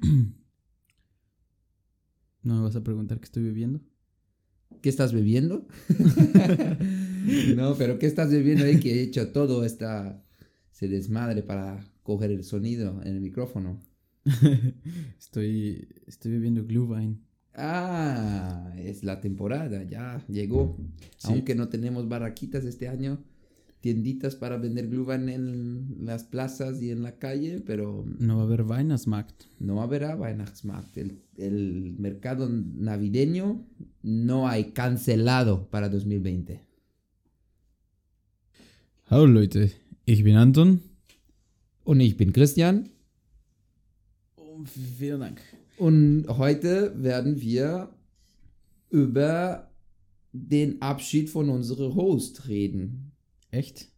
¿No me vas a preguntar qué estoy bebiendo? ¿Qué estás bebiendo? no, pero ¿qué estás bebiendo ahí que he hecho todo esta... se desmadre para coger el sonido en el micrófono? estoy, estoy bebiendo Glühwein. Ah, es la temporada, ya llegó. Aunque no tenemos barraquitas este año, tienditas para vender Glühwein en las plazas y en la calle, pero... No va a haber Weihnachtsmarkt. No habrá Weihnachtsmarkt. El, el mercado navideño no hay cancelado para 2020. Hallo Leute, ich bin Anton. Und ich bin Christian. Und vielen Dank. Und heute werden wir über den Abschied von unserem Host reden. Echt?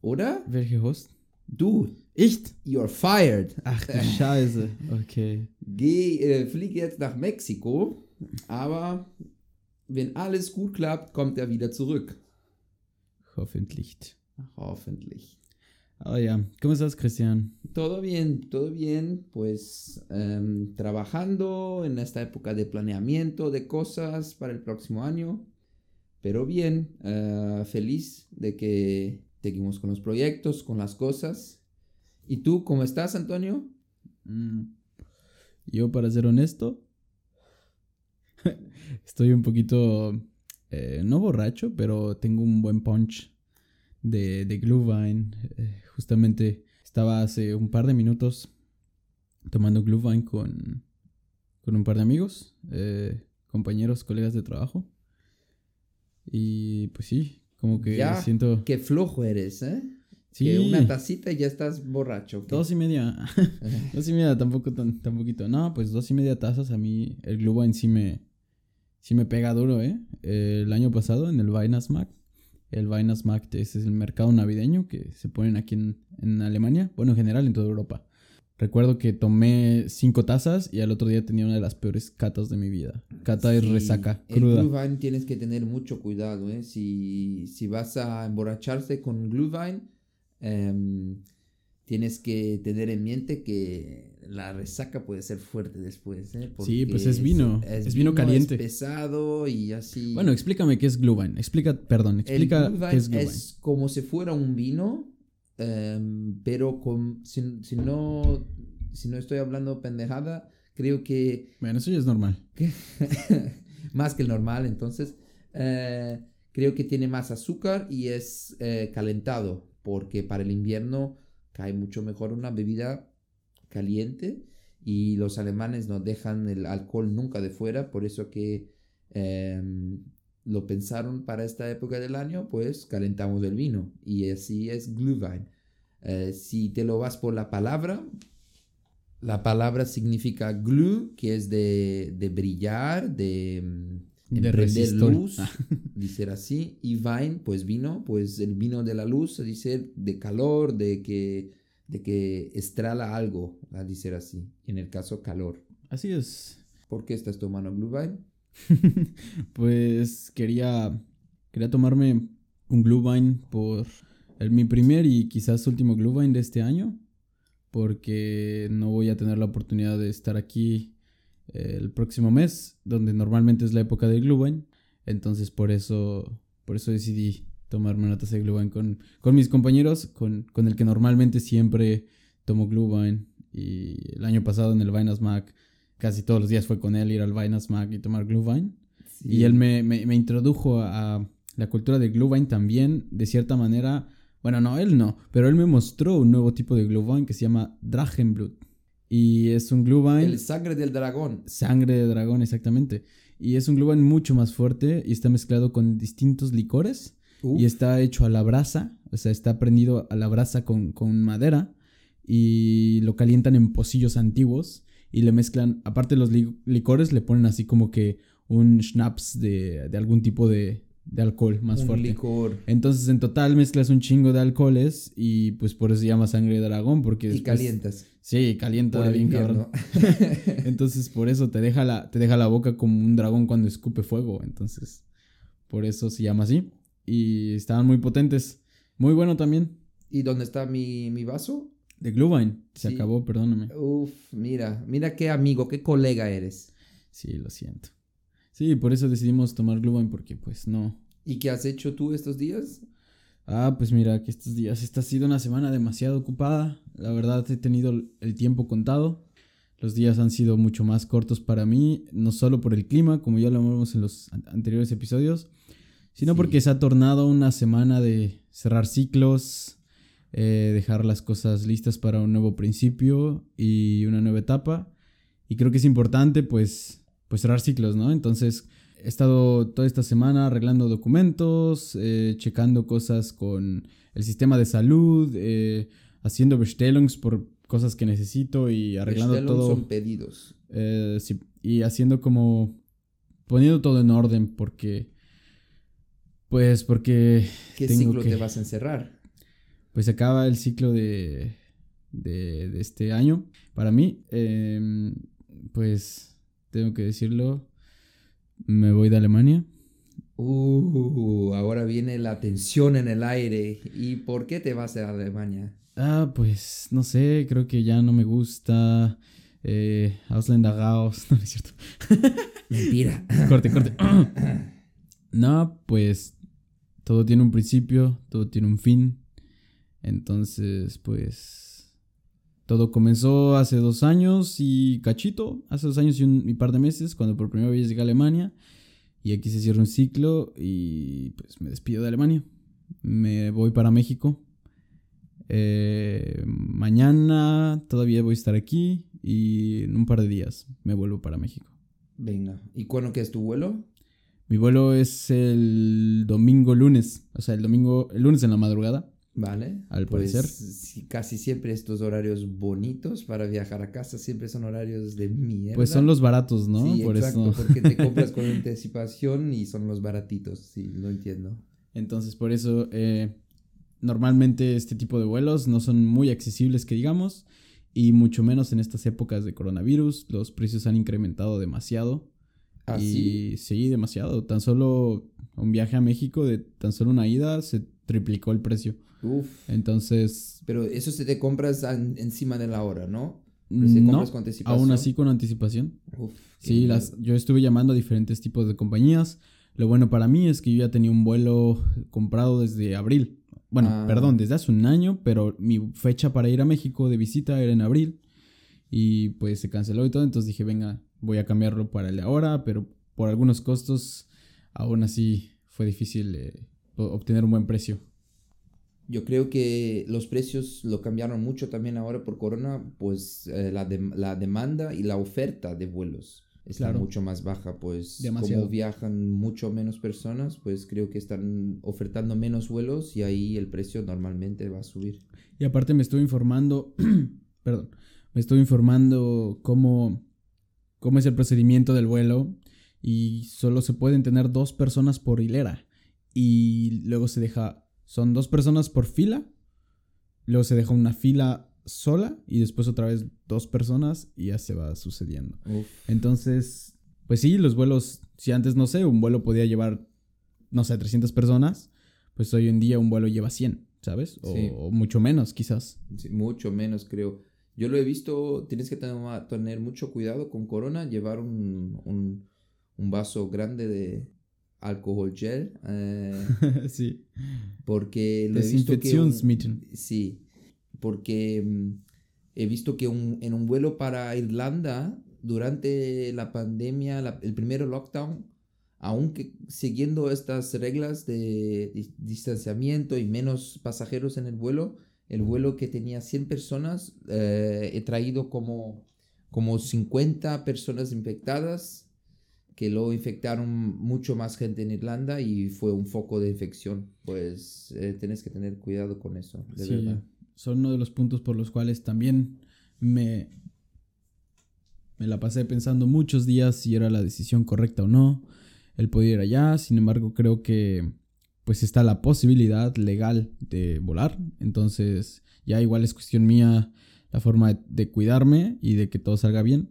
Oder? Welche Host? Du. Ich? You're fired. Ach du Scheiße. Okay. Geh, äh, flieg jetzt nach Mexiko, aber wenn alles gut klappt, kommt er wieder zurück. Hoffentlich. Hoffentlich. Oh ja, ¿cómo estás, Cristian? Todo bien, todo bien, pues um, trabajando en esta época de planeamiento de cosas para el próximo año, pero bien, uh, feliz de que seguimos con los proyectos, con las cosas. ¿Y tú cómo estás, Antonio? Mm. Yo, para ser honesto, estoy un poquito, eh, no borracho, pero tengo un buen punch de, de Glühwein. Eh, justamente estaba hace un par de minutos tomando Glühwein con, con un par de amigos, eh, compañeros, colegas de trabajo. Y pues sí, como que ya, siento... Qué flojo eres, ¿eh? Sí. Que una tacita y ya estás borracho. Dos y media. dos y media, tampoco tan, tan poquito. No, pues dos y media tazas a mí el Glühwein sí me, sí me pega duro, ¿eh? El año pasado en el Weihnachtsmarkt el Weihnachtsmarkt es el mercado navideño que se ponen aquí en, en, Alemania, bueno, en general en toda Europa. Recuerdo que tomé cinco tazas y al otro día tenía una de las peores catas de mi vida. Cata sí, de resaca cruda. El Glühwein tienes que tener mucho cuidado, ¿eh? Si, si vas a emborracharse con Glühwein, eh, tienes que tener en mente que la resaca puede ser fuerte después, ¿eh? sí, pues es vino, es, es vino, vino, caliente. Es pesado y así. Bueno, explícame qué es Glühwein. Explica, perdón, explica el qué es Glühwein. Es como si fuera un vino, um, pero con, si, si, no, si no estoy hablando pendejada, creo que... Bueno, eso ya es normal. más que el normal, entonces. Uh, creo que tiene más azúcar y es uh, calentado, porque para el invierno cae mucho mejor una bebida caliente y los alemanes no dejan el alcohol nunca de fuera, por eso que eh, lo pensaron para esta época del año, pues calentamos el vino y así es Glühwein. Eh, si te lo vas por la palabra, la palabra significa glue, que es de, de brillar, de, de prender luz, dice así, y Wein, pues vino, pues el vino de la luz, dice de calor, de que de que estrala algo, a decir así. En el caso, calor. Así es. ¿Por qué estás tomando Glühwein? pues quería, quería tomarme un Glühwein por el, mi primer y quizás último Glühwein de este año. Porque no voy a tener la oportunidad de estar aquí eh, el próximo mes, donde normalmente es la época del Glühwein. Entonces por eso, por eso decidí tomarme una taza de Glühwein con, con mis compañeros, con, con, el que normalmente siempre tomo Glühwein. Y el año pasado en el Weihnachtsmarkt, casi todos los días fue con él ir al Weihnachtsmarkt y tomar Glühwein. Sí. Y él me, me, me, introdujo a la cultura de Glühwein también, de cierta manera. Bueno, no, él no, pero él me mostró un nuevo tipo de Glühwein que se llama Drachenblut. Y es un Glühwein... El sangre del dragón. Sangre de dragón, exactamente. Y es un Glühwein mucho más fuerte y está mezclado con distintos licores. Uf. Y está hecho a la brasa, o sea, está prendido a la brasa con, con, madera y lo calientan en pocillos antiguos y le mezclan, aparte de los li licores, le ponen así como que un schnapps de, de algún tipo de, de alcohol más un fuerte. licor. Entonces en total mezclas un chingo de alcoholes y pues por eso se llama sangre de dragón porque y después, calientas. Sí, calienta bien cabrón. Entonces por eso te deja la te deja la boca como un dragón cuando escupe fuego, entonces por eso se llama así y estaban muy potentes. Muy bueno también. ¿Y dónde está mi, mi vaso? De Glühwein. Se Sí. acabó, perdóname. Uf, mira, mira qué amigo, qué colega eres. Sí, lo siento. Sí, por eso decidimos tomar Glühwein porque pues no. ¿Y qué has hecho tú estos días? Ah, pues mira, que estos días, esta ha sido una semana demasiado ocupada. La verdad he tenido el tiempo contado. Los días han sido mucho más cortos para mí, no solo por el clima, como ya lo hablamos en los an- anteriores episodios, sino Sí. porque se ha tornado una semana de cerrar ciclos, eh, dejar las cosas listas para un nuevo principio y una nueva etapa. Y creo que es importante, pues, pues cerrar ciclos, ¿no? Entonces, he estado toda esta semana arreglando documentos, eh, checando cosas con el sistema de salud, eh, haciendo Bestellungs por cosas que necesito y arreglando todo. son pedidos. Eh, sí, y haciendo como. poniendo todo en orden porque. Pues porque. ¿Qué tengo ciclo que- te vas a encerrar? Pues acaba el ciclo de. de, de este año. Para mí, em, pues. tengo que decirlo. Me voy de Alemania. Uh, ahora viene la tensión en el aire. ¿Y por qué te vas a Alemania? Ah, pues no sé, creo que ya no me gusta. Eh, Ausländer raus. No, no es cierto. Mentira. Corte, corte. no, pues todo tiene un principio, todo tiene un fin. Entonces, pues todo comenzó hace dos años y cachito, hace dos años y un y par de meses, cuando por primera vez llegué a Alemania. Y aquí se cierra un ciclo y pues me despido de Alemania. Me voy para México. Eh, mañana todavía voy a estar aquí y en un par de días me vuelvo para México. Venga. ¿Y cuándo que es tu vuelo? Mi vuelo es el domingo lunes, o sea, el domingo, el lunes en la madrugada. Vale. Al Pues, parecer. sí, casi siempre estos horarios bonitos para viajar a casa siempre son horarios de mierda. Pues son los baratos, ¿no? Sí, Por exacto, eso. porque te compras con anticipación y son los baratitos. Sí, lo entiendo. Entonces, por eso, eh, normalmente este tipo de vuelos no son muy accesibles, que digamos, y mucho menos en estas épocas de coronavirus. Los precios han incrementado demasiado. ¿Así? Y sí, demasiado. Tan solo un viaje a México de tan solo una ida se triplicó el precio. Uf. Entonces, Pero eso se te compras an- encima de la hora, ¿no? Pero si te no, compras con anticipación. aún así con anticipación. Uf, Sí, las, yo estuve llamando a diferentes tipos de compañías. Lo bueno para mí es que yo ya tenía un vuelo comprado desde abril. Bueno, Ah. perdón, desde hace un año, pero mi fecha para ir a México de visita era en abril. Y pues se canceló y todo, entonces dije, venga, voy a cambiarlo para el de ahora, pero por algunos costos, aún así fue difícil eh, obtener un buen precio. Yo creo que los precios lo cambiaron mucho también ahora por corona, pues eh, la, la demanda y la oferta de vuelos está Claro. mucho más baja, pues Demasiado. como viajan mucho menos personas, pues creo que están ofertando menos vuelos y ahí el precio normalmente va a subir. Y aparte me estuve informando, perdón, me estuve informando cómo, cómo es el procedimiento del vuelo y solo se pueden tener dos personas por hilera y luego se deja, son dos personas por fila, luego se deja una fila sola y después otra vez dos personas y ya se va sucediendo. Uf. Entonces, pues sí, los vuelos, si antes no sé, un vuelo podía llevar, no sé, 300 personas, pues hoy en día un vuelo lleva 100, ¿sabes? O, Sí. o mucho menos quizás. Sí, mucho menos creo. Yo lo he visto, tienes que tener, mucho cuidado con corona, llevar un, un, un vaso grande de alcohol gel, eh, sí. porque lo he visto que... un- sí, porque mm, he visto que un- en un vuelo para Irlanda, durante la pandemia, la- el primer lockdown, aunque siguiendo estas reglas de dis- distanciamiento y menos pasajeros en el vuelo, el vuelo que tenía 100 personas, eh, he traído como, como 50 personas infectadas, que luego infectaron mucho más gente en Irlanda y fue un foco de infección. Pues eh, tienes que tener cuidado con eso, de Sí, verdad. son uno de los puntos por los cuales también me, me la pasé pensando muchos días si era la decisión correcta o no. El poder ir allá, sin embargo, creo que pues está la posibilidad legal de volar. Entonces, ya igual es cuestión mía la forma de, de cuidarme y de que todo salga bien.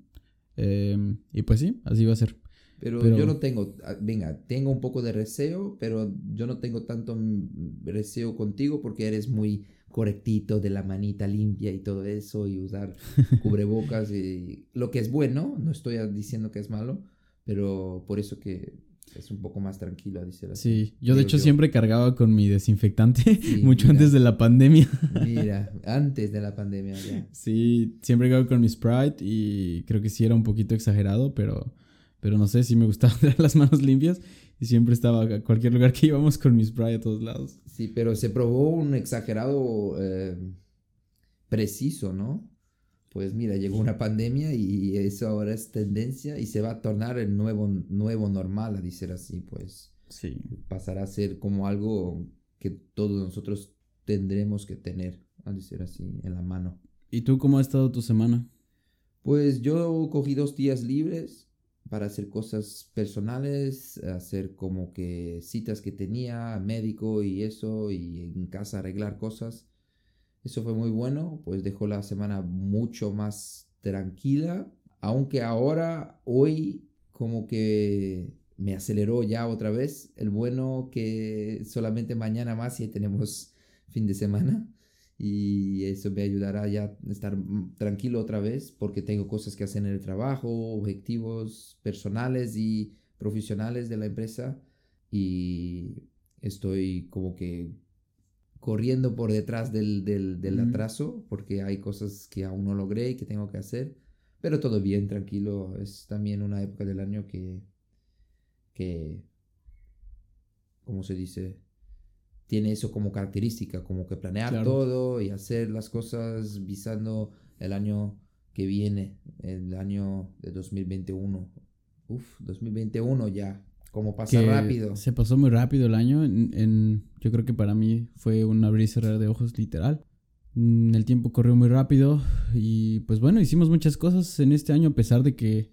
Eh, y pues sí, así va a ser. Pero, Pero- yo no tengo, ah, venga, tengo un poco de reseo, pero yo no tengo tanto mm, reseo contigo porque eres muy correctito de la manita limpia y todo eso y usar cubrebocas y lo que es bueno, no estoy diciendo que es malo, pero por eso que es un poco más tranquilo a decir así. Sí, yo de hecho siempre cargaba con mi desinfectante mucho antes de la pandemia. Mira, antes de la pandemia ya. Sí, siempre cargaba con mi Sprite y creo que sí era un poquito exagerado, pero, pero no sé, si me gustaba tener las manos limpias y siempre estaba a cualquier lugar que íbamos con mi Sprite a todos lados. Sí, pero se probó un exagerado eh, preciso, ¿no? pues mira, llegó una pandemia y eso ahora es tendencia y se va a tornar el nuevo, nuevo normal, a decir así, pues. Sí. Pasará a ser como algo que todos nosotros tendremos que tener, a decir así, en la mano. ¿Y tú cómo ha estado tu semana? Pues yo cogí dos días libres para hacer cosas personales, hacer como que citas que tenía, médico y eso, y en casa arreglar cosas. Eso fue muy bueno, pues dejó la semana mucho más tranquila, aunque ahora, hoy, como que me aceleró ya otra vez. El bueno que solamente mañana más y tenemos fin de semana. Y eso me ayudará ya a estar tranquilo otra vez porque tengo cosas que hacer en el trabajo, objetivos personales y profesionales de la empresa. Y estoy como que corriendo por detrás del, del, atraso, porque hay cosas que aún no logré y que tengo que hacer. Pero todo bien, tranquilo. Es también una época del año que, que, ¿cómo se dice? Tiene eso como característica, como que planear todo y hacer las cosas visando el año que viene, el año de 2021. Uf, 2021 ya, como pasa rápido. Se pasó muy rápido el año. En, yo creo que para mí fue un abrir y cerrar de ojos literal. Mm, el tiempo corrió muy rápido y pues bueno, hicimos muchas cosas en este año a pesar de que,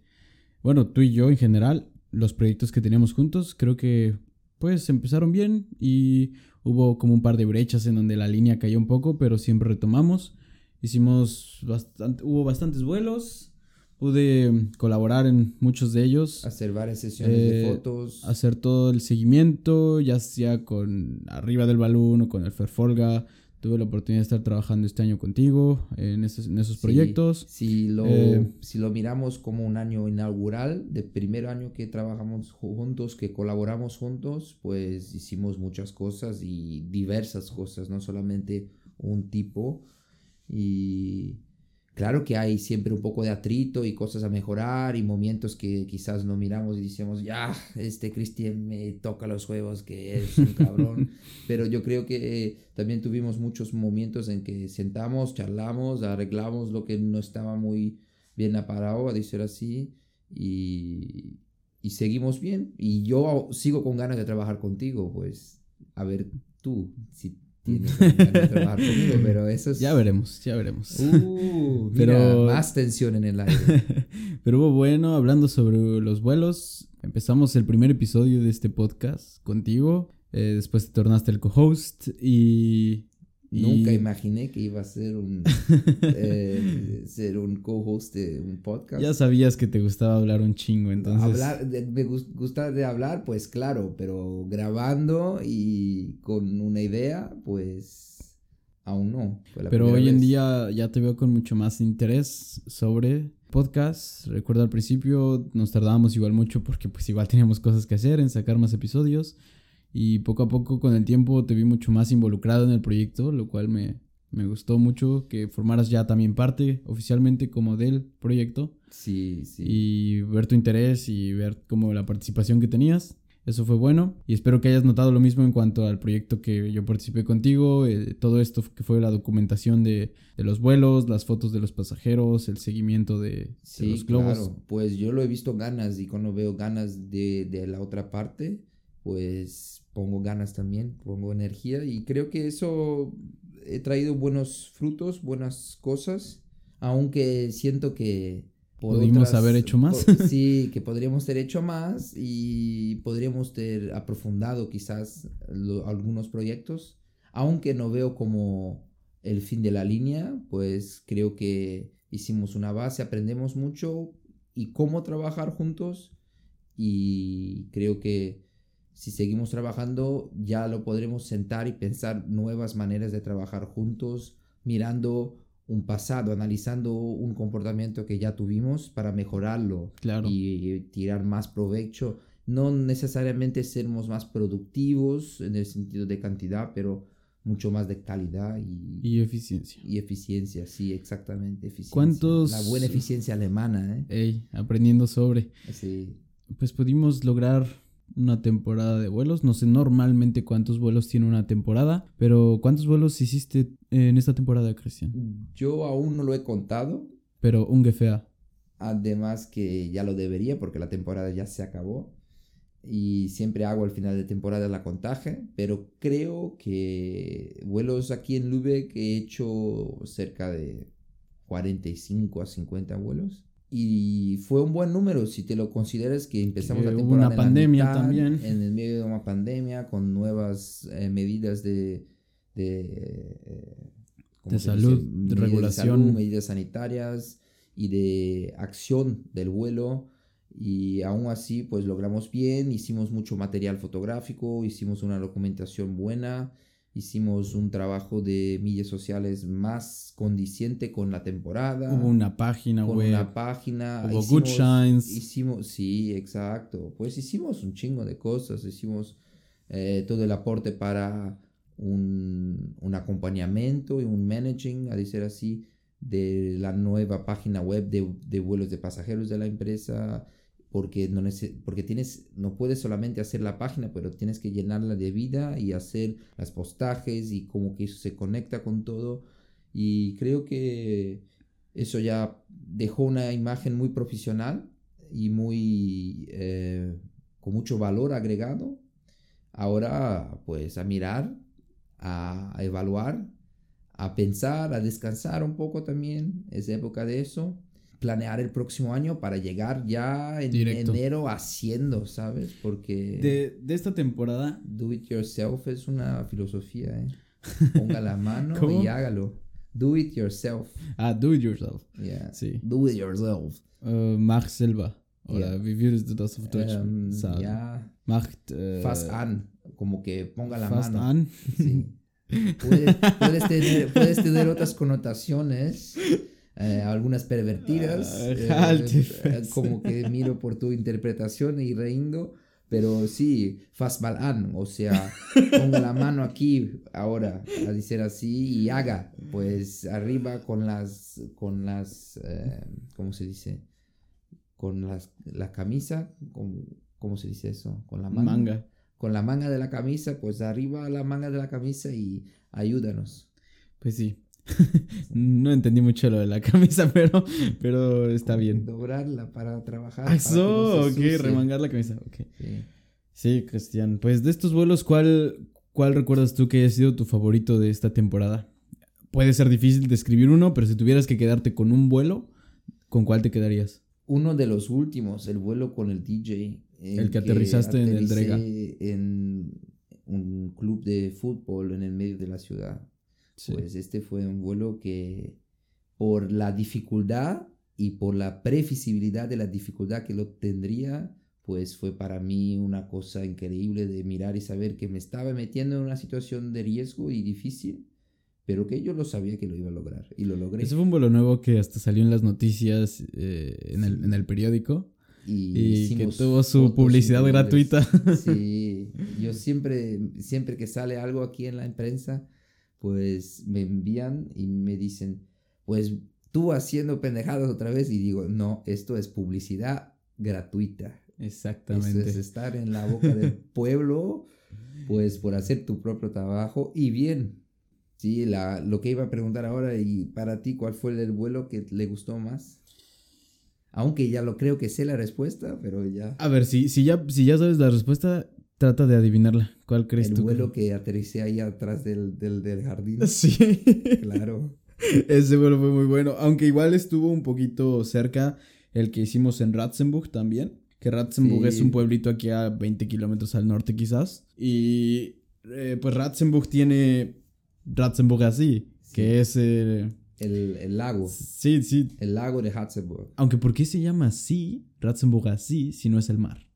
bueno, tú y yo en general, los proyectos que teníamos juntos, creo que pues empezaron bien y hubo como un par de brechas en donde la línea cayó un poco, pero siempre retomamos. Hicimos bastante, hubo bastantes vuelos, Pude colaborar en muchos de ellos. Hacer varias sesiones de eh, fotos. Hacer todo el seguimiento, ya sea con arriba del balón o con el Ferfolga. Tuve la oportunidad de estar trabajando este año contigo en esos, en esos proyectos. Si lo, eh, si lo miramos como un año inaugural, de primer año que trabajamos juntos, que colaboramos juntos, pues hicimos muchas cosas y diversas cosas, no solamente un tipo. Y Claro que hay siempre un poco de atrito y cosas a mejorar y momentos que quizás no miramos y decimos, ya, este Cristian me toca los juegos, que es un cabrón. Pero yo creo que también tuvimos muchos momentos en que sentamos, charlamos, arreglamos lo que no estaba muy bien aparado, a decir así, y, y seguimos bien. Y yo sigo con ganas de trabajar contigo, pues, a ver tú, si pero eso Ya veremos, ya veremos. Uh, pero más tensión en el aire. pero hubo bueno, hablando sobre los vuelos, empezamos el primer episodio de este podcast contigo. Eh, después te tornaste el co-host y Nunca imaginé que iba a ser un, eh, ser un co-host de un podcast. Ya sabías que te gustaba hablar un chingo, entonces. Hablar, me gusta de hablar, pues claro, pero grabando y con una idea, pues aún no. pero hoy en día ya te veo con mucho más interés sobre podcast. Recuerdo al principio nos tardábamos igual mucho porque pues igual teníamos cosas que hacer en sacar más episodios. Y poco a poco con el tiempo te vi mucho más involucrado en el proyecto, lo cual me, gustó mucho que formaras ya también parte oficialmente como del proyecto. Sí, sí. Y ver tu interés y ver como la participación que tenías. Eso fue bueno y espero que hayas notado lo mismo en cuanto al proyecto que yo participé contigo, eh, todo esto que fue la documentación de, los vuelos, las fotos de los pasajeros, el seguimiento de, los globos. Claro, pues yo lo he visto ganas y cuando veo ganas de, de la otra parte, pues pongo ganas también, pongo energía y creo que eso he traído buenos frutos, buenas cosas, aunque siento que... Podríamos haber hecho más. sí, que podríamos haber hecho más y podríamos haber aprofundado quizás algunos proyectos, aunque no veo como el fin de la línea, pues creo que hicimos una base, aprendemos mucho y cómo trabajar juntos y creo que si seguimos trabajando, ya lo podremos sentar y pensar nuevas maneras de trabajar juntos, mirando un pasado, analizando un comportamiento que ya tuvimos para mejorarlo Claro. y tirar más provecho. No necesariamente sermos más productivos en el sentido de cantidad, pero mucho más de calidad y, Y eficiencia. y eficiencia, sí, exactamente. Eficiencia. ¿Cuántos- La buena eficiencia alemana, ¿eh? Ey, aprendiendo sobre. Sí. Pues pudimos lograr una temporada de vuelos. No sé normalmente cuántos vuelos tiene una temporada, pero ¿cuántos vuelos hiciste en esta temporada, Cristian? Yo aún no lo he contado, Pero un GFA. además que ya lo debería porque la temporada ya se acabó y siempre hago al final de temporada la contaje, pero creo que vuelos aquí en Lübeck he hecho cerca de 45 a 50 vuelos. Y fue un buen número si te lo consideras que empezamos Que la hubo temporada una pandemia mitad, también. En el medio de una pandemia con nuevas eh, medidas de, de, eh, ¿cómo De salud, dice? de regulación. salud, medidas sanitarias y de acción del vuelo y aún así pues logramos bien, hicimos mucho material fotográfico, hicimos una documentación buena, hicimos un trabajo de millas sociales más condiciente con la temporada. Hubo una página con web. una página. hubo hicimos- good shines. Hicimos, sí, exacto. Pues hicimos un chingo de cosas. Hicimos eh, todo el aporte para un, un acompañamiento y un managing, a decir así, de la nueva página web de, de vuelos de pasajeros de la empresa. Porque, no porque tienes, no puedes solamente hacer la página, pero tienes que llenarla de vida y hacer las postajes y como que eso se conecta con todo. Y creo que eso ya dejó una imagen muy profesional y muy eh, con mucho valor agregado. Ahora, pues a mirar, a, a evaluar, a pensar, a descansar un poco también. Es época de eso. Planear el próximo año para llegar ya en Directo. enero haciendo, ¿sabes? Porque De, de esta temporada, do it yourself es una filosofía, ¿eh? Ponga la mano ¿Cómo? y hágalo. Do it yourself. ah, do it yourself. Yeah. Sí. Do it yourself. Äh, mach selber. Oder Ja. wie würdest du das auf Deutsch Ähm, sagen? ja, Macht. Äh, fast an. Como que ponga la fast mano. an. Sí. Puedes, puedes tener, puedes tener otras connotaciones, eh, algunas pervertidas, Ah, eh, eh, como que miro por tu interpretación y reindo, pero sí, an, o sea, ponga la mano aquí ahora, a decir así, y haga, pues arriba con las, con las, eh, ¿cómo se dice? Con las, la camisa, con, ¿cómo se dice eso? Con la manga Manga. con la manga de la camisa, pues arriba la manga de la camisa y ayúdanos. Pues sí. no entendí mucho lo de la camisa, pero, pero está bien. Doblarla para trabajar. Ah, no ok, remangar la camisa. Sí. Sí, Cristian. Pues de estos vuelos, ¿cuál, ¿cuál recuerdas tú que haya sido tu favorito de esta temporada? Puede ser difícil describir uno, pero si tuvieras que quedarte con un vuelo, ¿con cuál te quedarías? Uno de los últimos, el vuelo con el DJ. El que aterrizaste en el Drega. En un club de fútbol en el medio de la ciudad. Sí. Pues este fue un vuelo que por la dificultad y por la previsibilidad de la dificultad que lo tendría, pues fue para mí una cosa increíble de mirar y saber que me estaba metiendo en una situación de riesgo y difícil, pero que yo lo sabía que lo iba a lograr y lo logré. Ese fue un vuelo nuevo que hasta salió en las noticias, eh, en, el, en el periódico. Y que hicimos tuvo su publicidad gratuita. Sí, yo siempre, siempre que sale algo aquí en la prensa, pues me envían y me dicen, pues tú haciendo pendejadas otra vez y digo, no, esto es publicidad gratuita. Esto Exactamente. es estar en la boca del pueblo, pues por hacer tu propio trabajo y bien. Sí, la, lo que iba a preguntar ahora y para ti, ¿cuál fue el vuelo que le gustó más? Aunque ya lo creo que sé la respuesta, pero ya. A ver, si, si, ya, si ya sabes la respuesta, trata de adivinarla. ¿Cuál crees El tú? vuelo que aterricé ahí atrás del, del, del jardín. Sí. Claro. Ese vuelo fue muy bueno. Aunque igual estuvo un poquito cerca el que hicimos en Ratzenburg también. Que Ratzenburg Sí. es un pueblito aquí a 20 kilómetros al norte quizás. Y eh, pues Ratzenburg tiene Ratzenburg así. Sí. Que es... eh, El, el lago. sí, sí. El lago de Hatzeburg. Aunque ¿por qué se llama así? Ratzenburg así si no es el mar.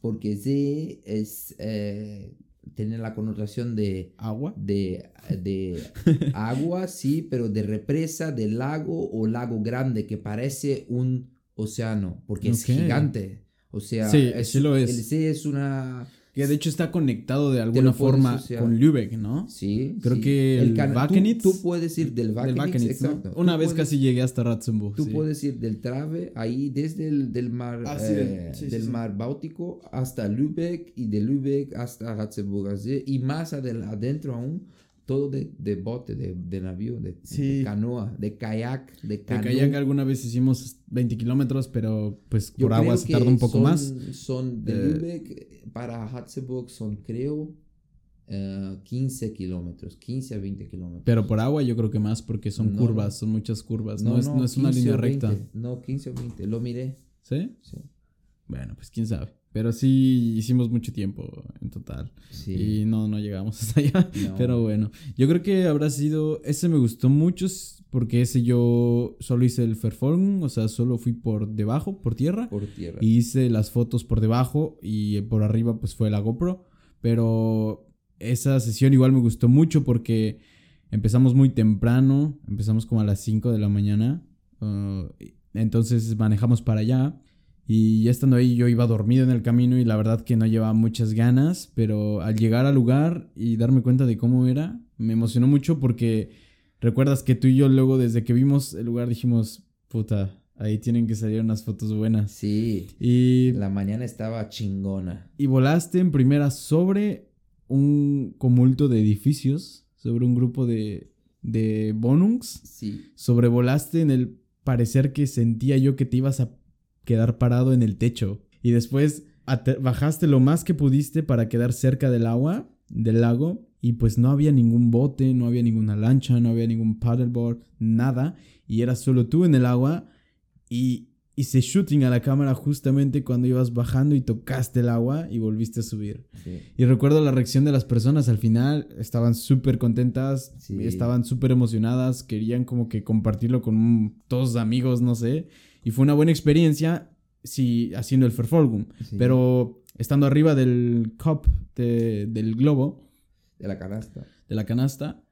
Porque See es, eh, tiene la connotación de, ¿Agua? de, de agua, sí, pero de represa, de lago o lago grande que parece un océano, porque es gigante. O sea, Sí, sí lo es. el See es una... Que de hecho está conectado de alguna forma asociar. con Lübeck, ¿no? Sí, Creo sí. que el cana- tú- Tú, puedes ir del Wakenitz, Wakenitz, ¿no? exacto. Una Tú vez puedes- casi llegué hasta Ratzenburg. Tú sí. puedes ir del Trave, ahí desde el del mar, Ah, sí, eh, del mar Báltico hasta Lübeck y de Lübeck hasta Ratzeburg así, y más adentro aún, todo de, de bote, de, de navío, de, de canoa, de kayak, de De canoa. kayak alguna vez hicimos 20 kilómetros, pero pues Yo por agua se tarda un poco son- más. Son de Eh, Lübeck para Ratzeburg son creo eh, 15 kilómetros, 15 a 20 kilómetros. Pero por agua yo creo que más porque son No, curvas, son muchas curvas. No, es, no es una 15 línea o 20, recta. No, 15 o 20, lo miré. ¿Sí? Sí. Bueno, pues quién sabe. Pero sí hicimos mucho tiempo en total. sí. Y no, no llegamos hasta allá. No. Pero bueno, yo creo que habrá sido. Ese me gustó mucho porque ese yo solo hice el Fairphone, o sea, solo fui por debajo, por tierra. por tierra. Y hice las fotos por debajo y por arriba pues fue la GoPro. Pero esa sesión igual me gustó mucho porque empezamos muy temprano, empezamos como a las 5 de la mañana. uh, entonces manejamos para allá. Y ya estando ahí yo iba dormido en el camino y la verdad que no llevaba muchas ganas, pero al llegar al lugar y darme cuenta de cómo era, me emocionó mucho porque recuerdas que tú y yo luego desde que vimos el lugar dijimos, puta, ahí tienen que salir unas fotos buenas. Sí, Y, la mañana estaba chingona. y volaste en primera sobre un comulto de edificios, sobre un grupo de, de Bonungs. Sí, Sobrevolaste en el parecer que sentía yo que te ibas a quedar parado en el techo. Y después bajaste lo más que pudiste para quedar cerca del agua, del lago. Y pues no había ningún bote, no había ninguna lancha, no había ningún paddleboard, nada. Y eras solo tú en el agua. Y hice shooting a la cámara justamente cuando ibas bajando y tocaste el agua y volviste a subir. sí. Y recuerdo la reacción de las personas al final, estaban súper contentas, Sí. estaban súper emocionadas, querían como que compartirlo con todos amigos, no sé. Y fue una buena experiencia, sí, haciendo el Verfolgung. Sí. Pero estando arriba del cup, de- del globo, De la canasta. de la canasta,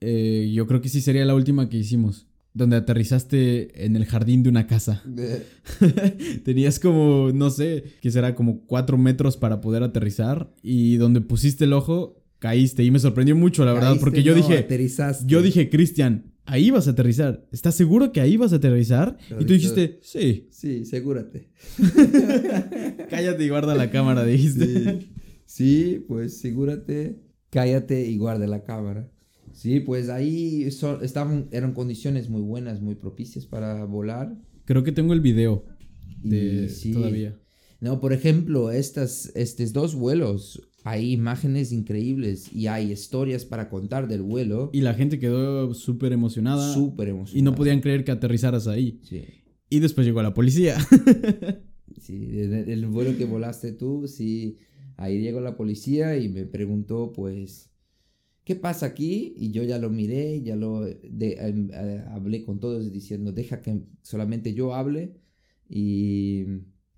eh, yo creo que sí sería la última que hicimos. Donde aterrizaste en el jardín de una casa. Tenías como, no sé, que será como cuatro metros para poder aterrizar. Y donde pusiste el ojo, caíste. Y me sorprendió mucho, la verdad, porque yo no, dije, aterrizaste. yo dije, Cristian, ahí vas a aterrizar. ¿Estás seguro que ahí vas a aterrizar? Y tú dijiste, sí. Sí, segúrate. Cállate y guarda la cámara, dijiste. Sí. Sí, pues segúrate, cállate y guarda la cámara. Sí, pues ahí estaban, eran condiciones muy buenas, muy propicias para volar. Creo que tengo el video Y de sí. todavía. No, por ejemplo, estas, estos dos vuelos, hay imágenes increíbles y hay historias para contar del vuelo. Y la gente quedó súper emocionada. Súper y emocionante. no podían creer que aterrizaras ahí. Sí, Y después llegó la policía. sí, el, el vuelo que volaste tú, sí. Ahí llegó la policía y me preguntó, pues, ¿qué pasa aquí? Y yo ya lo miré, ya lo de- em, eh, hablé con todos diciendo, deja que solamente yo hable. Y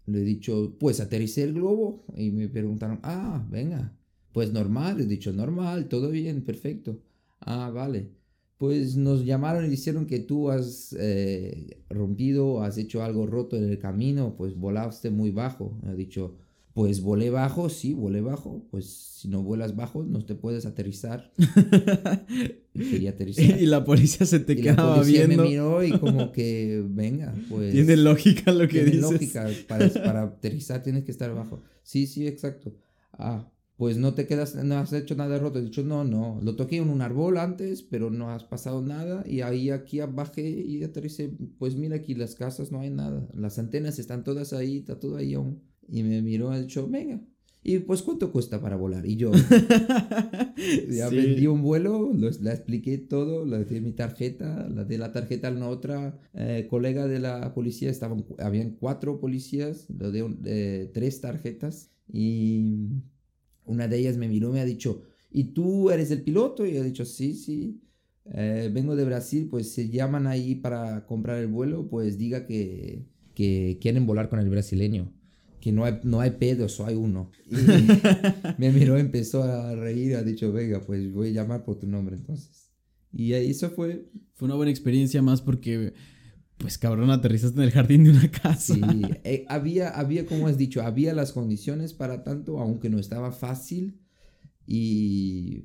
le he dicho, pues aterricé el globo. Y me preguntaron, ah, venga, pues normal. He dicho, normal, todo bien, perfecto. Ah, vale. Pues nos llamaron y dijeron que tú has eh, rompido, has hecho algo roto en el camino, pues volaste muy bajo. He dicho, pues volé bajo, sí, volé bajo. Pues si no vuelas bajo, no te puedes aterrizar. Y quería aterrizar. y la policía se te Y la quedaba policía viendo. me miró y como que, venga, pues... Tiene lógica lo que tiene dices. lógica. Para, para aterrizar tienes que estar bajo. Sí, sí, exacto. Ah, pues no te quedas, no has hecho nada roto. He dicho, no, no. Lo toqué en un árbol antes, pero no has pasado nada. Y ahí aquí bajé y aterricé. Pues mira aquí las casas, no hay nada. Las antenas están todas ahí, está todo ahí aún. Y me miró ha dicho, venga. Y pues, ¿cuánto cuesta para volar? Y yo, ya Sí. vendí un vuelo, lo, la expliqué todo, le di mi tarjeta, la de la tarjeta a una otra eh, colega de la policía, estaban, habían cuatro policías, di un- eh, tres tarjetas y una de ellas me miró me ha dicho, ¿y tú eres el piloto? Y yo he dicho, sí, sí, eh, vengo de Brasil, pues se llaman ahí para comprar el vuelo, pues diga que, que quieren volar con el brasileño. Que no hay, no hay pedo, solo hay uno. Y me miró, empezó a reír, ha dicho, venga, pues voy a llamar por tu nombre entonces. Y eso fue... Fue una buena experiencia más porque, pues cabrón, aterrizaste en el jardín de una casa. Sí, eh, había, había, como has dicho, había las condiciones para tanto, aunque no estaba fácil. Y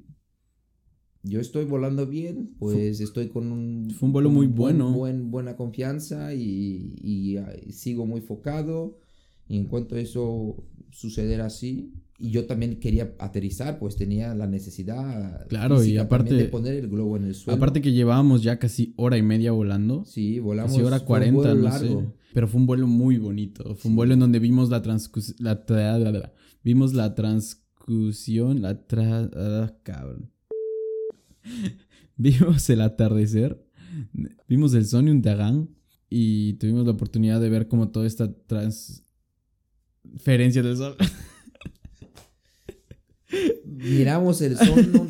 yo estoy volando bien, pues estoy con un... Fue un vuelo muy bueno. Buen, buena confianza y, y, y sigo muy focado y en cuanto a eso suceder así, y yo también quería aterrizar, pues tenía la necesidad. Claro, y aparte. De poner el globo en el suelo. Aparte que llevábamos ya casi hora y media volando. Sí, volamos. Casi hora cuarenta, no sé. Pero fue un vuelo muy bonito. Fue un vuelo en donde vimos la transcusión. La, vimos la transcusión. La tra. Ah, cabrón. vimos el atardecer. Vimos el Sony Tagang. Y tuvimos la oportunidad de ver como toda esta trans Ferencia del sol. Miramos el sol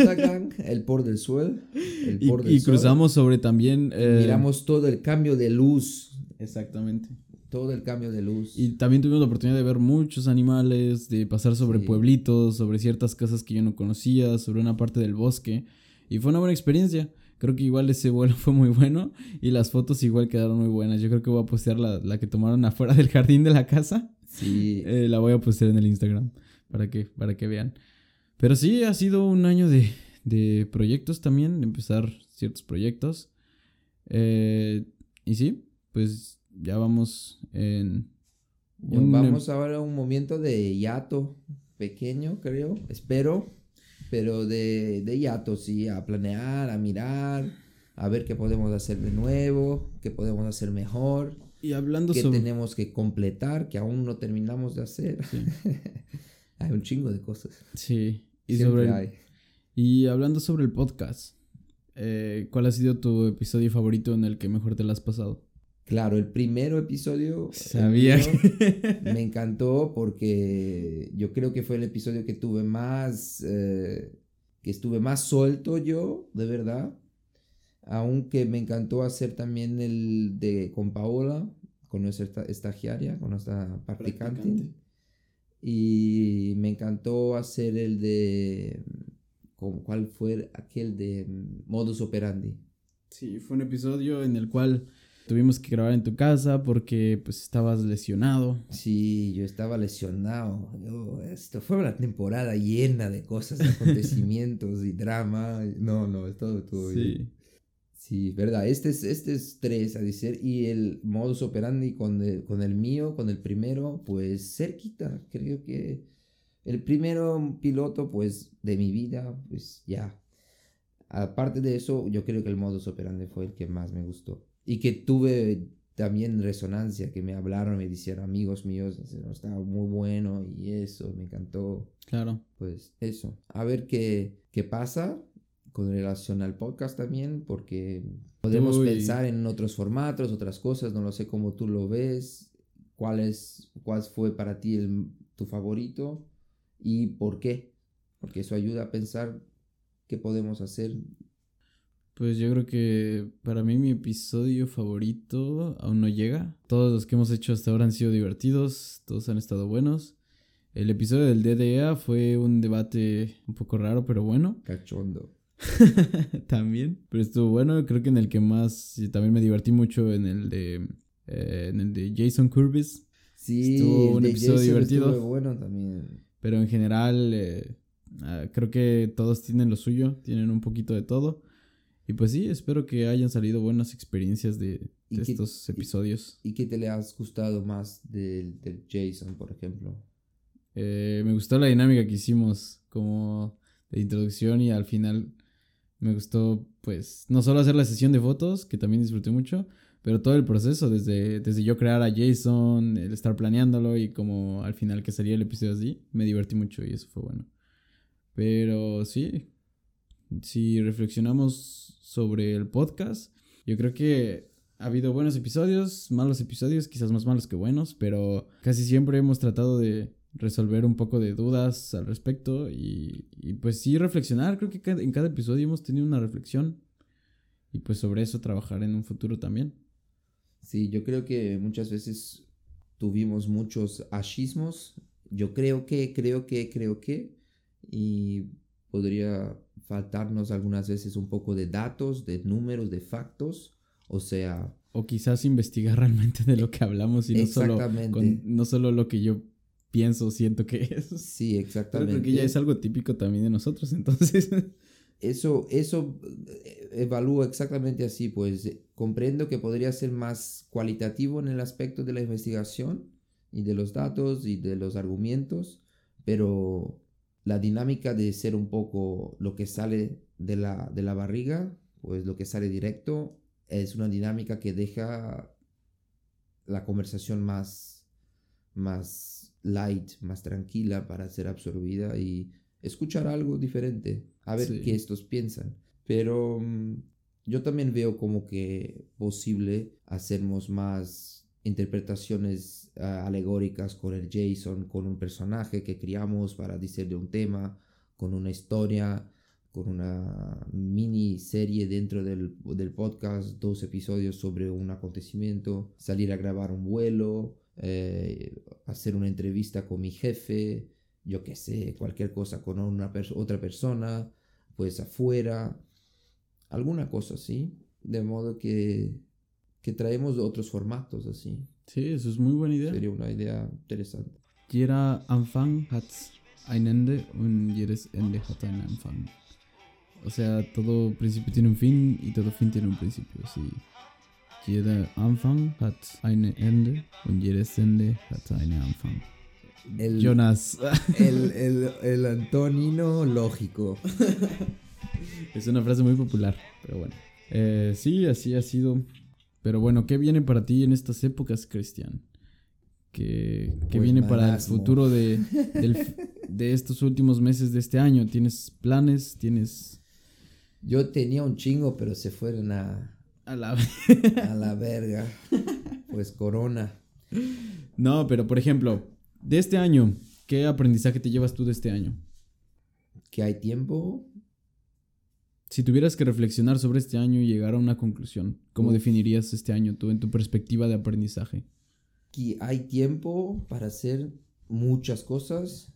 el por del sol. El por y, y cruzamos sobre también. Eh, Miramos todo el cambio de luz. Exactamente. Todo el cambio de luz. Y también tuvimos la oportunidad de ver muchos animales, de pasar sobre pueblitos, sobre ciertas casas que yo no conocía, sobre una parte del bosque. Y fue una buena experiencia. Creo que igual ese vuelo fue muy bueno y las fotos igual quedaron muy buenas. Yo creo que voy a postear la, la que tomaron afuera del jardín de la casa. Sí. Eh, la voy a postear en el Instagram para que, para que vean. Pero sí, ha sido un año de, de proyectos también, de empezar ciertos proyectos. Eh, y sí, pues ya vamos en... vamos ahora a un momento de hiato pequeño, creo, espero, pero de, de hiato, sí, a planear, a mirar, a ver qué podemos hacer de nuevo, qué podemos hacer mejor. Y hablando que tenemos que completar, que aún no terminamos de hacer. hay un chingo de cosas. Sí. Y, sobre y hablando sobre el podcast, eh, ¿cuál ha sido tu episodio favorito en el que mejor te lo has pasado? Claro, el primero episodio Sabía me encantó porque yo creo que fue el episodio que tuve más, eh, que estuve más suelto yo, de verdad aunque me encantó hacer también el de con Paola, con nuestra estagiaria, con nuestra practicante. Y me encantó hacer el de, ¿cuál fue aquel de modus operandi? Sí, fue un episodio en el cual tuvimos que grabar en tu casa porque pues estabas lesionado. Sí, yo estaba lesionado. esto fue una temporada llena de cosas, de acontecimientos y drama. No, no, todo estuvo sí. bien. Sí, verdad. Este es, este es tres, a decir. Y el modus operandi con el, con el mío, con el primero, pues cerquita. Creo que el primero piloto, pues, de mi vida, pues ya. Aparte de eso, yo creo que el modus operandi fue el que más me gustó. Y que tuve también resonancia, que me hablaron, me dijeron amigos míos, estaba muy bueno y eso, me encantó. Claro. Pues eso. A ver qué, qué pasa con relación al podcast también, porque podemos pensar en otros formatos, otras cosas, no lo sé cómo tú lo ves, cuál, es, cuál fue para ti el, tu favorito y por qué, porque eso ayuda a pensar qué podemos hacer. Pues yo creo que para mí mi episodio favorito aún no llega. Todos los que hemos hecho hasta ahora han sido divertidos, todos han estado buenos. El episodio del DDA fue un debate un poco raro, pero bueno. Cachondo. también. Pero estuvo bueno, creo que en el que más también me divertí mucho en el de eh, en el de Jason Curvis. Sí, estuvo un episodio divertido. Estuvo bueno también. Pero en general eh, ah, creo que todos tienen lo suyo, tienen un poquito de todo. Y pues sí, espero que hayan salido buenas experiencias de, estos episodios. ¿Y, qué te le has gustado más del, del Jason, por ejemplo? Eh, me gustó la dinámica que hicimos como de introducción y al final me gustó, pues, no solo hacer la sesión de fotos, que también disfruté mucho, pero todo el proceso, desde, desde yo crear a Jason, el estar planeándolo y como al final que salía el episodio así, me divertí mucho y eso fue bueno. Pero sí, si reflexionamos sobre el podcast, yo creo que ha habido buenos episodios, malos episodios, quizás más malos que buenos, pero casi siempre hemos tratado de resolver un poco de dudas al respecto y, pues sí reflexionar. Creo que en cada episodio hemos tenido una reflexión y pues sobre eso trabajar en un futuro también. Sí, yo creo que muchas veces tuvimos muchos achismos. Yo creo que, creo que, creo que, y podría faltarnos algunas veces un poco de datos, de números, de factos, o sea... O quizás investigar realmente de lo que hablamos y no solo, no solo lo que yo pienso, siento que es. Sí, exactamente. Porque ya es algo típico también de nosotros, entonces... Eso, eso eh, evalúo exactamente así, pues comprendo que podría ser más cualitativo en el aspecto de la investigación y de los datos y de los argumentos, pero la dinámica de ser un poco lo que sale de la, de la barriga, pues lo que sale directo, es una dinámica que deja la conversación más, más light, más tranquila para ser absorbida y escuchar algo diferente, a ver qué estos piensan. Pero mm, yo también veo como que posible hacernos más interpretaciones ah, alegóricas con el Jason, con un personaje que criamos para decir de un tema, con una historia, con una mini serie dentro del, del, podcast, dos episodios sobre un acontecimiento, salir a grabar un vuelo, eh, hacer una entrevista con mi jefe, yo qué sé, cualquier cosa con una otra persona, pues afuera, alguna cosa así, de modo que, que traemos otros formatos así. Sí, eso es muy buena idea. Sería una idea interesante. Jeder Anfang hat ein Ende und jedes Ende hat einen Anfang. O sea, todo principio tiene un fin y todo fin tiene un principio, sí. Jeder Anfang hat ein Ende und jedes Ende hat einen Anfang. El, Jonas. El, el, el Antonino lógico. es una frase muy popular, pero bueno. Eh, sí, así ha sido. Pero bueno, ¿qué viene para ti en estas épocas, Cristian? ¿Qué, qué pues viene para el futuro de, de estos últimos meses de este año? ¿Tienes planes? ¿Tienes...? Yo tenía un chingo, pero se fueron a... A la... a la verga. Pues corona. No, pero por ejemplo, de este año, ¿qué aprendizaje te llevas tú de este año? Que hay tiempo. Si tuvieras que reflexionar sobre este año y llegar a una conclusión, ¿cómo definirías este año tú en tu perspectiva de aprendizaje? Que hay tiempo para hacer muchas cosas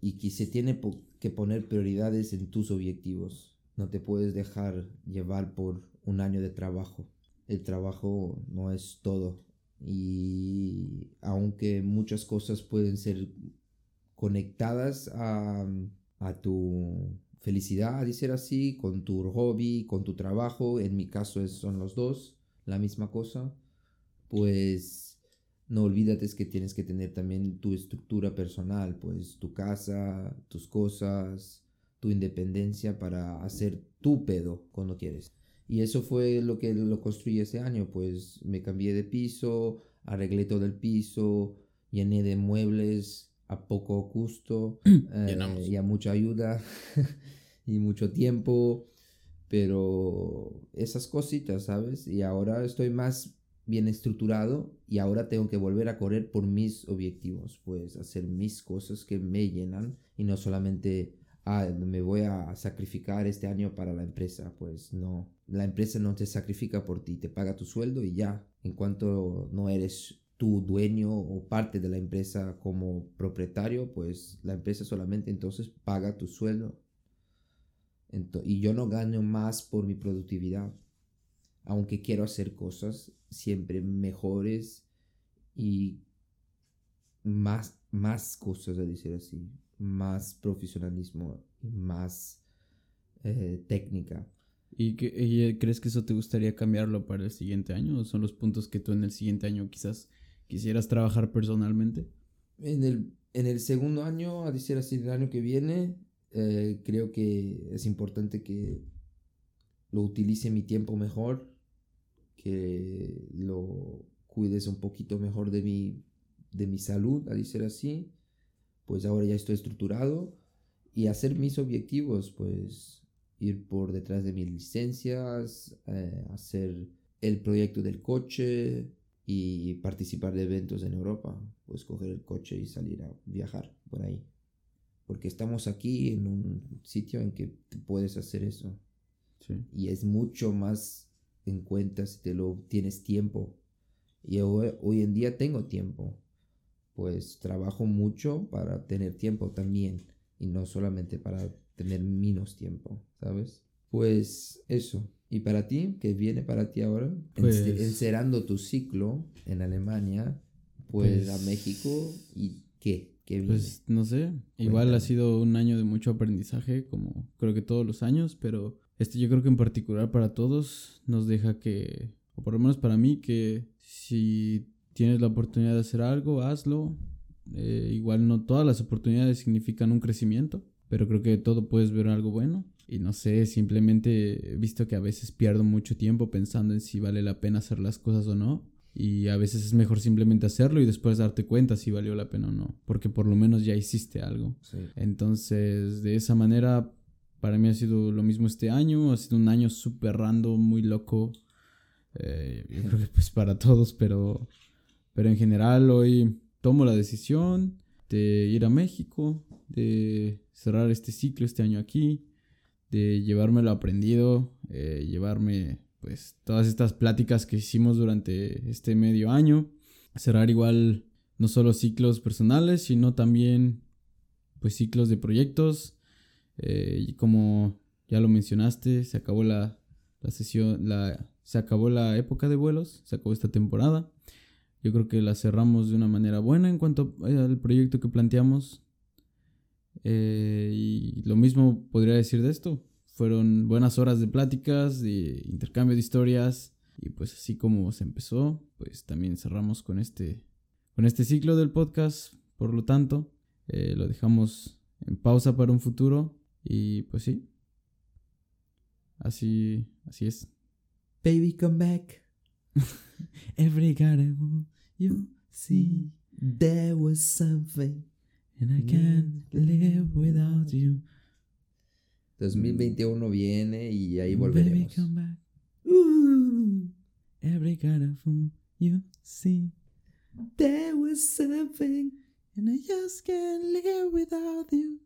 y que se tiene que poner prioridades en tus objetivos. No te puedes dejar llevar por un año de trabajo. El trabajo no es todo y aunque muchas cosas pueden ser conectadas a, a tu felicidad, decir así, con tu hobby, con tu trabajo, en mi caso son los dos, la misma cosa, pues no olvídate que tienes que tener también tu estructura personal, pues tu casa, tus cosas, tu independencia para hacer tu pedo cuando quieres. Y eso fue lo que lo construí ese año, pues me cambié de piso, arreglé todo el piso, llené de muebles a poco costo eh, y a mucha ayuda y mucho tiempo, pero esas cositas, ¿sabes? Y ahora estoy más bien estructurado y ahora tengo que volver a correr por mis objetivos, pues hacer mis cosas que me llenan y no solamente ah, me voy a sacrificar este año para la empresa. Pues no, la empresa no te sacrifica por ti, te paga tu sueldo y ya. En cuanto no eres tu dueño o parte de la empresa como propietario, pues la empresa solamente entonces paga tu sueldo. y yo no gano más por mi productividad, aunque quiero hacer cosas siempre mejores y más, más cosas, a decir así más profesionalismo y más eh, técnica. ¿Y, que, crees que eso te gustaría cambiarlo para el siguiente año? ¿O son los puntos que tú en el siguiente año quizás quisieras trabajar personalmente? En el, en el segundo año, a decir así, el año que viene, eh, creo que es importante que lo utilice mi tiempo mejor, que lo cuides un poquito mejor de mi, de mi salud, a decir así, pues ahora ya estoy estructurado y hacer mis objetivos, pues ir por detrás de mis licencias, eh, hacer el proyecto del coche y participar de eventos en Europa, pues coger el coche y salir a viajar por ahí. Porque estamos aquí en un sitio en que puedes hacer eso. Y es mucho más en cuenta si te lo tienes tiempo. Y hoy, hoy en día tengo tiempo pues trabajo mucho para tener tiempo también y no solamente para tener menos tiempo, ¿sabes? Pues eso. ¿Y para ti? ¿Qué viene para ti ahora? Pues- Encerrando tu ciclo en Alemania, pues, a México y ¿qué? ¿Qué viene? Pues no sé, igual Cuéntame. ha sido un año de mucho aprendizaje, como creo que todos los años, pero este yo creo que en particular para todos nos deja que, o por lo menos para mí, que si tienes la oportunidad de hacer algo, hazlo. Eh, igual no todas las oportunidades significan un crecimiento, pero creo que todo puedes ver algo bueno. Y no sé, simplemente he visto que a veces pierdo mucho tiempo pensando en si vale la pena hacer las cosas o no. Y a veces es mejor simplemente hacerlo y después darte cuenta si valió la pena o no. Porque por lo menos ya hiciste algo. Sí. Entonces, de esa manera, para mí ha sido lo mismo este año. Ha sido un año súper random, muy loco. Eh, yo creo que pues para todos, pero, pero en general hoy tomo la decisión de ir a México, de cerrar este ciclo este año aquí, de llevarme lo aprendido, eh, llevarme pues todas estas pláticas que hicimos durante este medio año, cerrar igual no solo ciclos personales, sino también pues ciclos de proyectos. Eh, y como ya lo mencionaste, se acabó la, la sesión, la, se acabó la época de vuelos, se acabó esta temporada. Yo creo que la cerramos de una manera buena en cuanto al proyecto que planteamos. Eh, y lo mismo podría decir de esto. Fueron buenas horas de pláticas, de intercambio de historias. Y pues así como se empezó, pues también cerramos con este, con este ciclo del podcast. Por lo tanto, eh, lo dejamos en pausa para un futuro. Y pues sí. Así, así es. Baby, come back. Every gotta you see. There was something. And I can't live without you. 2021 viene y ahí Baby, volveremos. come back. Ooh, every gotta you see. There was something. And I just can't live without you.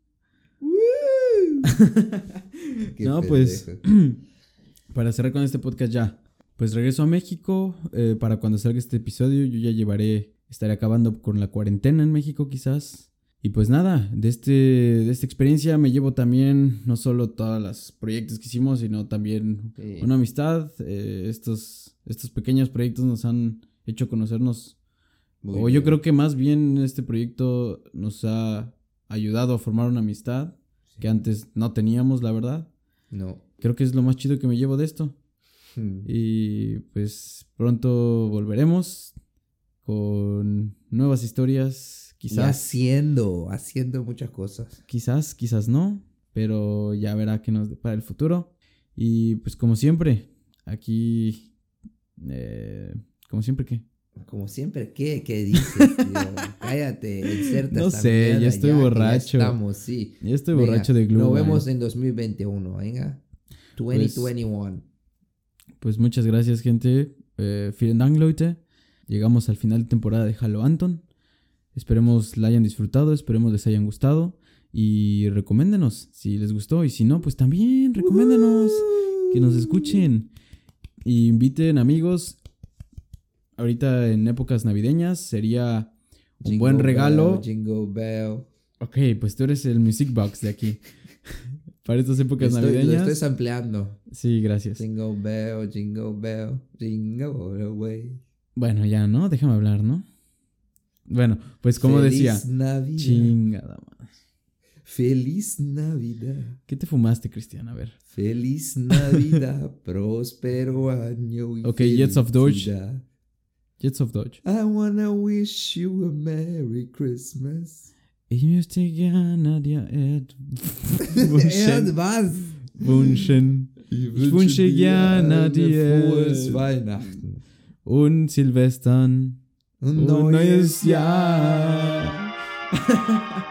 Qué no, pues para cerrar con este podcast ya, pues regreso a México. eh, para cuando salga este episodio, yo ya llevaré, estaré acabando con la cuarentena en México quizás. Y pues nada, de, este, de esta experiencia me llevo también no solo todos los proyectos que hicimos, sino también Sí. una amistad. eh, estos, estos pequeños proyectos nos han hecho conocernos. Muy o yo creo que más bien este proyecto nos ha ayudado a formar una amistad que antes no teníamos, la verdad. No. Creo que es lo más chido que me llevo de esto. Hmm. Y pues pronto volveremos con nuevas historias. Y Quizás, haciendo, haciendo muchas cosas. quizás, quizás no. Pero ya verá qué nos depara el futuro. Y pues como siempre, aquí... eh, como siempre, ¿qué? Como siempre, ¿qué, qué dices, tío? Cállate, inserta No sé, ya estoy que borracho. estamos, sí. Ya estoy Venga, borracho de glue. Nos man. vemos en 2021, venga. 2021. Pues muchas gracias, gente. Eh, vielen Dank, Leute. Llegamos al final de temporada de Halo Anton. Esperemos la hayan disfrutado, esperemos les hayan gustado. Y recoméndenos si les gustó. Y si no, pues también recoméndenos. Que nos escuchen. Y inviten amigos. Ahorita en épocas navideñas sería un Jingle buen regalo. Bell, jingle Bell. Ok, pues tú eres el Music Box de aquí. Para estas épocas Estoy- lo navideñas. estoy sampleando. Sí, gracias. Jingle Bell, Jingle Bell, Jingle all the way. Bueno, ya, ¿no? Déjame hablar, ¿no? Bueno, pues como Feliz decía. Navidad. Chingada madre. Feliz Navidad. ¿Qué te fumaste, Cristian? A ver. Feliz Navidad. próspero año y Ok, Jets of Dodge. felicidad. Jets of Dodge. I wanna wish you a Merry Christmas. Ich möchte gerne dir wünschen. was? wünschen. Ich wünsche gerne ein dir frohes Weihnachten. und Silvestern Ein und neues neues Jahr.